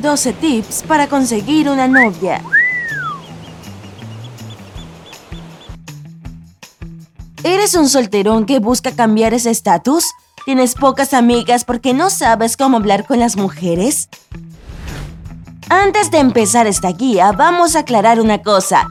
12 tips para conseguir una novia. ¿Eres un solterón que busca cambiar ese estatus? ¿Tienes pocas amigas porque no sabes cómo hablar con las mujeres? Antes de empezar esta guía, vamos a aclarar una cosa.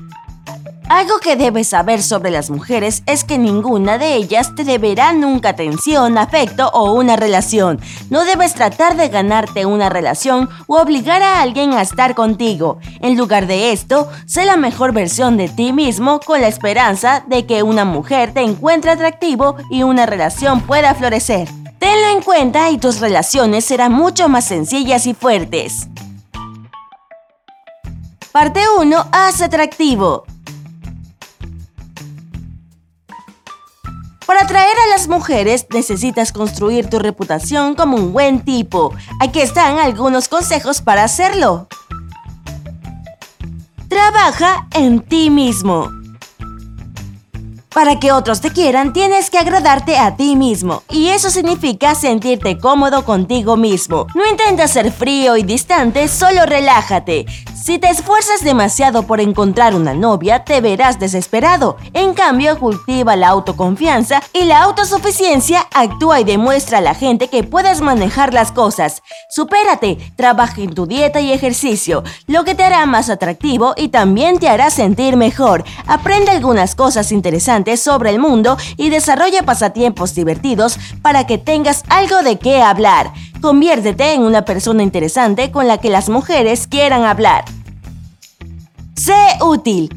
Algo que debes saber sobre las mujeres es que ninguna de ellas te deberá nunca atención, afecto o una relación. No debes tratar de ganarte una relación o obligar a alguien a estar contigo. En lugar de esto, sé la mejor versión de ti mismo con la esperanza de que una mujer te encuentre atractivo y una relación pueda florecer. Tenlo en cuenta y tus relaciones serán mucho más sencillas y fuertes. Parte 1. Haz atractivo. Para atraer a las mujeres necesitas construir tu reputación como un buen tipo. Aquí están algunos consejos para hacerlo. Trabaja en ti mismo. Para que otros te quieran, tienes que agradarte a ti mismo. Y eso significa sentirte cómodo contigo mismo. No intentes ser frío y distante, solo relájate. Si te esfuerzas demasiado por encontrar una novia, te verás desesperado. En cambio, cultiva la autoconfianza y la autosuficiencia, actúa y demuestra a la gente que puedes manejar las cosas. Supérate, trabaja en tu dieta y ejercicio, lo que te hará más atractivo y también te hará sentir mejor. Aprende algunas cosas interesantes sobre el mundo y desarrolla pasatiempos divertidos para que tengas algo de qué hablar. Conviértete en una persona interesante con la que las mujeres quieran hablar. Sé útil.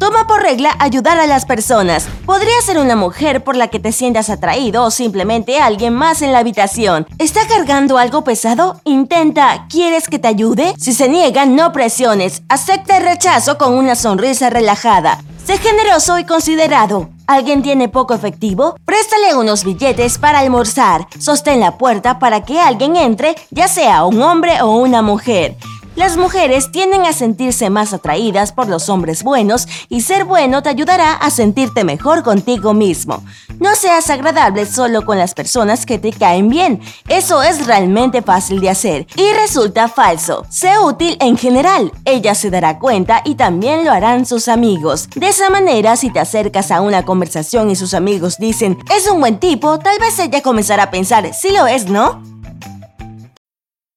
Toma por regla ayudar a las personas. Podría ser una mujer por la que te sientas atraído o simplemente alguien más en la habitación. ¿Está cargando algo pesado? Intenta. ¿Quieres que te ayude? Si se niega, no presiones. Acepta el rechazo con una sonrisa relajada. Sé generoso y considerado. ¿Alguien tiene poco efectivo? Préstale unos billetes para almorzar. Sostén la puerta para que alguien entre, ya sea un hombre o una mujer. Las mujeres tienden a sentirse más atraídas por los hombres buenos y ser bueno te ayudará a sentirte mejor contigo mismo. No seas agradable solo con las personas que te caen bien. Eso es realmente fácil de hacer y resulta falso. Sé útil en general. Ella se dará cuenta y también lo harán sus amigos. De esa manera, si te acercas a una conversación y sus amigos dicen, es un buen tipo, tal vez ella comenzará a pensar, si lo es, ¿no?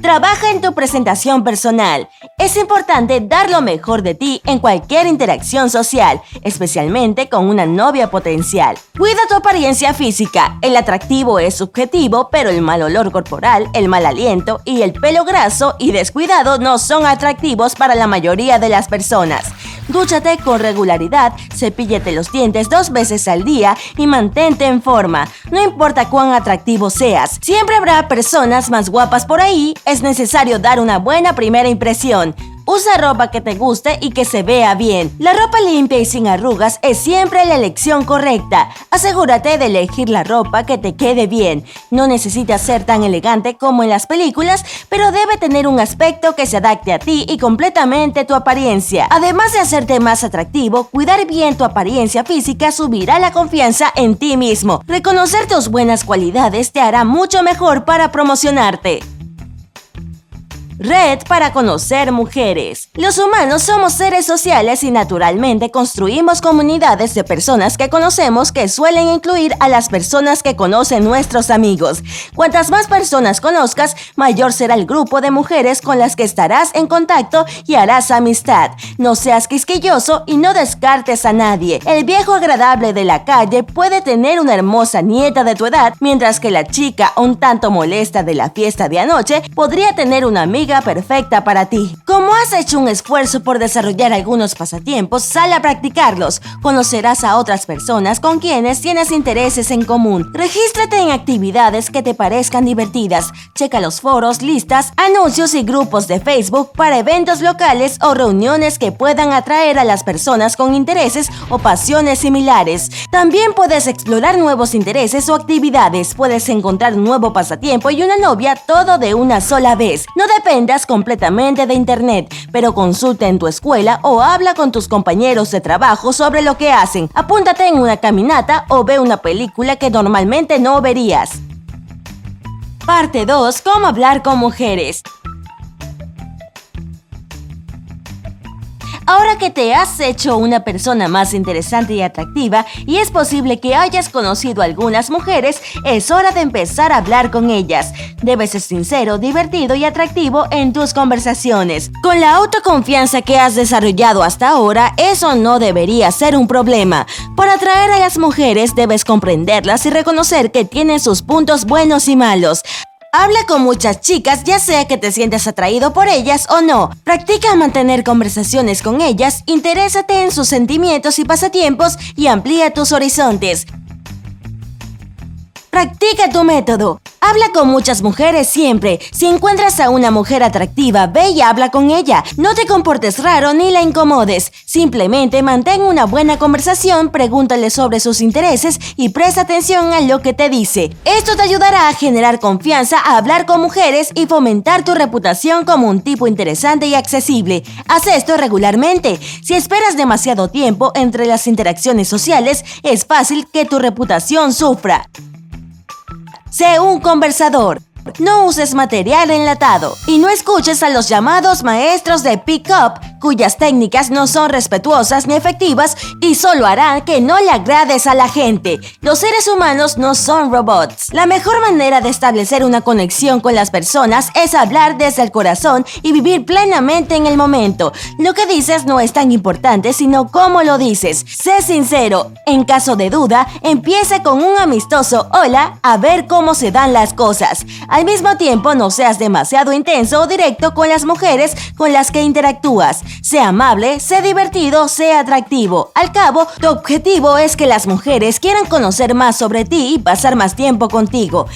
Trabaja en tu presentación personal. Es importante dar lo mejor de ti en cualquier interacción social, especialmente con una novia potencial. Cuida tu apariencia física. El atractivo es subjetivo, pero el mal olor corporal, el mal aliento y el pelo graso y descuidado no son atractivos para la mayoría de las personas. Dúchate con regularidad, cepíllate los dientes dos veces al día y mantente en forma. No importa cuán atractivo seas, siempre habrá personas más guapas por ahí, es necesario dar una buena primera impresión. Usa ropa que te guste y que se vea bien. La ropa limpia y sin arrugas es siempre la elección correcta. Asegúrate de elegir la ropa que te quede bien. No necesita ser tan elegante como en las películas, pero debe tener un aspecto que se adapte a ti y completamente tu apariencia. Además de hacerte más atractivo, cuidar bien tu apariencia física subirá la confianza en ti mismo. Reconocer tus buenas cualidades te hará mucho mejor para promocionarte. Red para conocer mujeres. Los humanos somos seres sociales y naturalmente construimos comunidades de personas que conocemos que suelen incluir a las personas que conocen nuestros amigos. Cuantas más personas conozcas, mayor será el grupo de mujeres con las que estarás en contacto y harás amistad. No seas quisquilloso y no descartes a nadie. El viejo agradable de la calle puede tener una hermosa nieta de tu edad, mientras que la chica un tanto molesta de la fiesta de anoche podría tener una amiga perfecta para ti. Como has hecho un esfuerzo por desarrollar algunos pasatiempos, sal a practicarlos. Conocerás a otras personas con quienes tienes intereses en común. Regístrate en actividades que te parezcan divertidas. Checa los foros, listas, anuncios y grupos de Facebook para eventos locales o reuniones que puedan atraer a las personas con intereses o pasiones similares. También puedes explorar nuevos intereses o actividades. Puedes encontrar un nuevo pasatiempo y una novia todo de una sola vez. No depende completamente de Internet, pero consulta en tu escuela o habla con tus compañeros de trabajo sobre lo que hacen. Apúntate en una caminata o ve una película que normalmente no verías. Parte 2. Cómo hablar con mujeres. Ahora que te has hecho una persona más interesante y atractiva y es posible que hayas conocido a algunas mujeres, es hora de empezar a hablar con ellas. Debes ser sincero, divertido y atractivo en tus conversaciones. Con la autoconfianza que has desarrollado hasta ahora, eso no debería ser un problema. Para atraer a las mujeres debes comprenderlas y reconocer que tienen sus puntos buenos y malos. Habla con muchas chicas, ya sea que te sientas atraído por ellas o no. Practica mantener conversaciones con ellas, interésate en sus sentimientos y pasatiempos y amplía tus horizontes. Practica tu método. Habla con muchas mujeres siempre. Si encuentras a una mujer atractiva, ve y habla con ella. No te comportes raro ni la incomodes. Simplemente mantén una buena conversación, pregúntale sobre sus intereses y presta atención a lo que te dice. Esto te ayudará a generar confianza, a hablar con mujeres y fomentar tu reputación como un tipo interesante y accesible. Haz esto regularmente. Si esperas demasiado tiempo entre las interacciones sociales, es fácil que tu reputación sufra. Sé un conversador. No uses material enlatado y no escuches a los llamados maestros de pick-up cuyas técnicas no son respetuosas ni efectivas y solo harán que no le agrades a la gente. Los seres humanos no son robots. La mejor manera de establecer una conexión con las personas es hablar desde el corazón y vivir plenamente en el momento. Lo que dices no es tan importante, sino cómo lo dices. Sé sincero. En caso de duda, empieza con un amistoso hola a ver cómo se dan las cosas. Al mismo tiempo, no seas demasiado intenso o directo con las mujeres con las que interactúas. Sé amable, sé divertido, sé atractivo. Al cabo, tu objetivo es que las mujeres quieran conocer más sobre ti y pasar más tiempo contigo.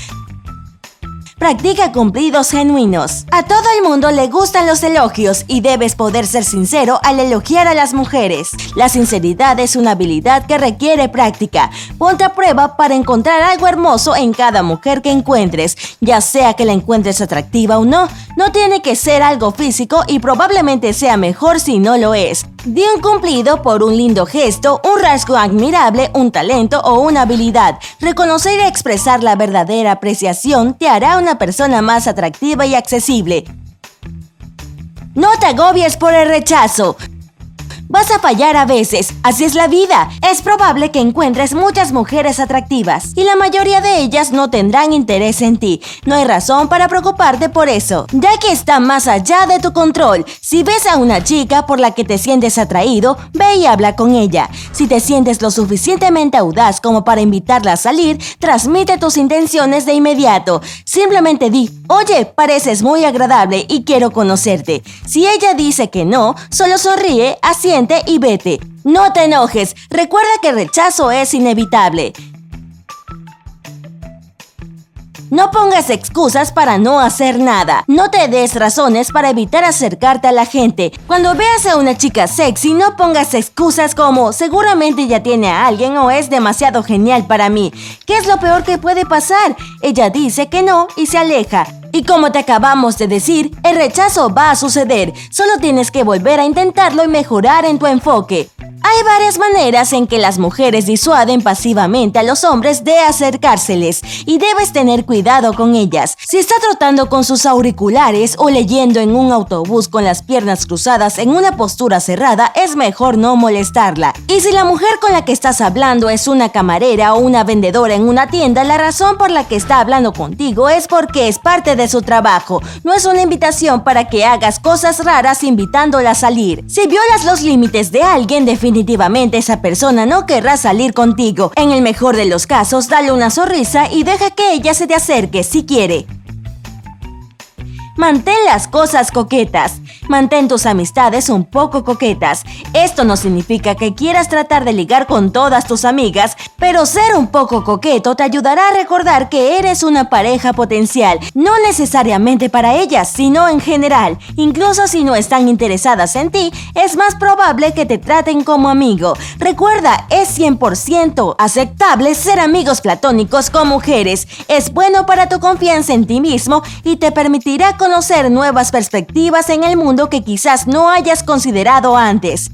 Practica cumplidos genuinos. A todo el mundo le gustan los elogios y debes poder ser sincero al elogiar a las mujeres. La sinceridad es una habilidad que requiere práctica. Ponte a prueba para encontrar algo hermoso en cada mujer que encuentres, ya sea que la encuentres atractiva o no. No tiene que ser algo físico y probablemente sea mejor si no lo es. Di un cumplido por un lindo gesto, un rasgo admirable, un talento o una habilidad. Reconocer y expresar la verdadera apreciación te hará una persona más atractiva y accesible. No te agobies por el rechazo. Vas a fallar a veces, así es la vida. Es probable que encuentres muchas mujeres atractivas y la mayoría de ellas no tendrán interés en ti. No hay razón para preocuparte por eso, ya que está más allá de tu control. Si ves a una chica por la que te sientes atraído, ve y habla con ella. Si te sientes lo suficientemente audaz como para invitarla a salir, transmite tus intenciones de inmediato. Simplemente di, oye, pareces muy agradable y quiero conocerte. Si ella dice que no, solo sonríe, haciendo y vete. No te enojes, recuerda que el rechazo es inevitable. No pongas excusas para no hacer nada. No te des razones para evitar acercarte a la gente. Cuando veas a una chica sexy, no pongas excusas como seguramente ya tiene a alguien o es demasiado genial para mí. ¿Qué es lo peor que puede pasar? Ella dice que no y se aleja. Y como te acabamos de decir, el rechazo va a suceder. Solo tienes que volver a intentarlo y mejorar en tu enfoque. Hay varias maneras en que las mujeres disuaden pasivamente a los hombres de acercárseles y debes tener cuidado con ellas. Si está trotando con sus auriculares o leyendo en un autobús con las piernas cruzadas en una postura cerrada, es mejor no molestarla. Y si la mujer con la que estás hablando es una camarera o una vendedora en una tienda, la razón por la que está hablando contigo es porque es parte de su trabajo. No es una invitación para que hagas cosas raras invitándola a salir. Si violas los límites de alguien, definitivamente esa persona no querrá salir contigo. En el mejor de los casos, dale una sonrisa y deja que ella se te acerque si quiere. Mantén las cosas coquetas. Mantén tus amistades un poco coquetas. Esto no significa que quieras tratar de ligar con todas tus amigas, pero ser un poco coqueto te ayudará a recordar que eres una pareja potencial, no necesariamente para ellas, sino en general. Incluso si no están interesadas en ti, es más probable que te traten como amigo. Recuerda, es 100% aceptable ser amigos platónicos con mujeres. Es bueno para tu confianza en ti mismo y te permitirá conocer nuevas perspectivas en el mundo que quizás no hayas considerado antes.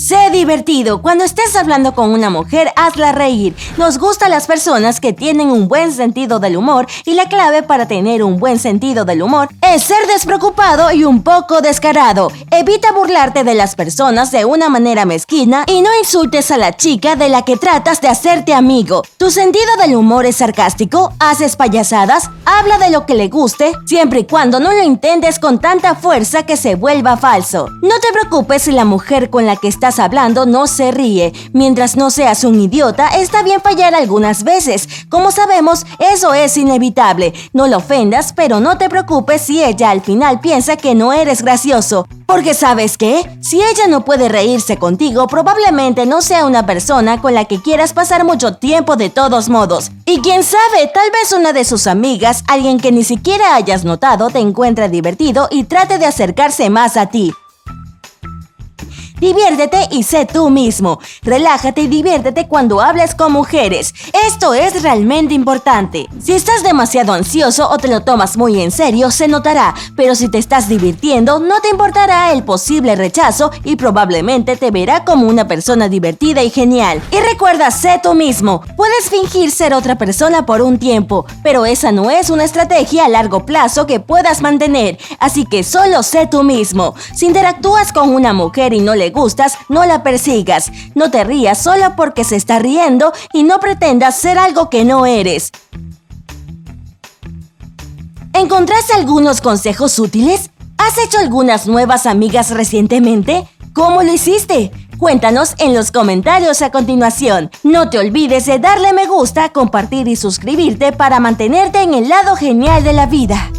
Sé divertido. Cuando estés hablando con una mujer, hazla reír. Nos gustan las personas que tienen un buen sentido del humor y la clave para tener un buen sentido del humor es ser despreocupado y un poco descarado. Evita burlarte de las personas de una manera mezquina y no insultes a la chica de la que tratas de hacerte amigo. Tu sentido del humor es sarcástico, haces payasadas, habla de lo que le guste, siempre y cuando no lo intentes con tanta fuerza que se vuelva falso. No te preocupes si la mujer con la que estás hablando no se ríe. Mientras no seas un idiota, está bien fallar algunas veces. Como sabemos, eso es inevitable. No lo ofendas, pero no te preocupes si ella al final piensa que no eres gracioso. Porque sabes qué? Si ella no puede reírse contigo, probablemente no sea una persona con la que quieras pasar mucho tiempo de todos modos. Y quién sabe, tal vez una de sus amigas, alguien que ni siquiera hayas notado, te encuentre divertido y trate de acercarse más a ti. Diviértete y sé tú mismo. Relájate y diviértete cuando hables con mujeres. Esto es realmente importante. Si estás demasiado ansioso o te lo tomas muy en serio, se notará, pero si te estás divirtiendo, no te importará el posible rechazo y probablemente te verá como una persona divertida y genial. Y recuerda, sé tú mismo. Puedes fingir ser otra persona por un tiempo, pero esa no es una estrategia a largo plazo que puedas mantener, así que solo sé tú mismo. Si interactúas con una mujer y no gustas, no la persigas. No te rías solo porque se está riendo y no pretendas ser algo que no eres. ¿Encontraste algunos consejos útiles? ¿Has hecho algunas nuevas amigas recientemente? ¿Cómo lo hiciste? Cuéntanos en los comentarios a continuación. No te olvides de darle me gusta, compartir y suscribirte para mantenerte en el lado genial de la vida.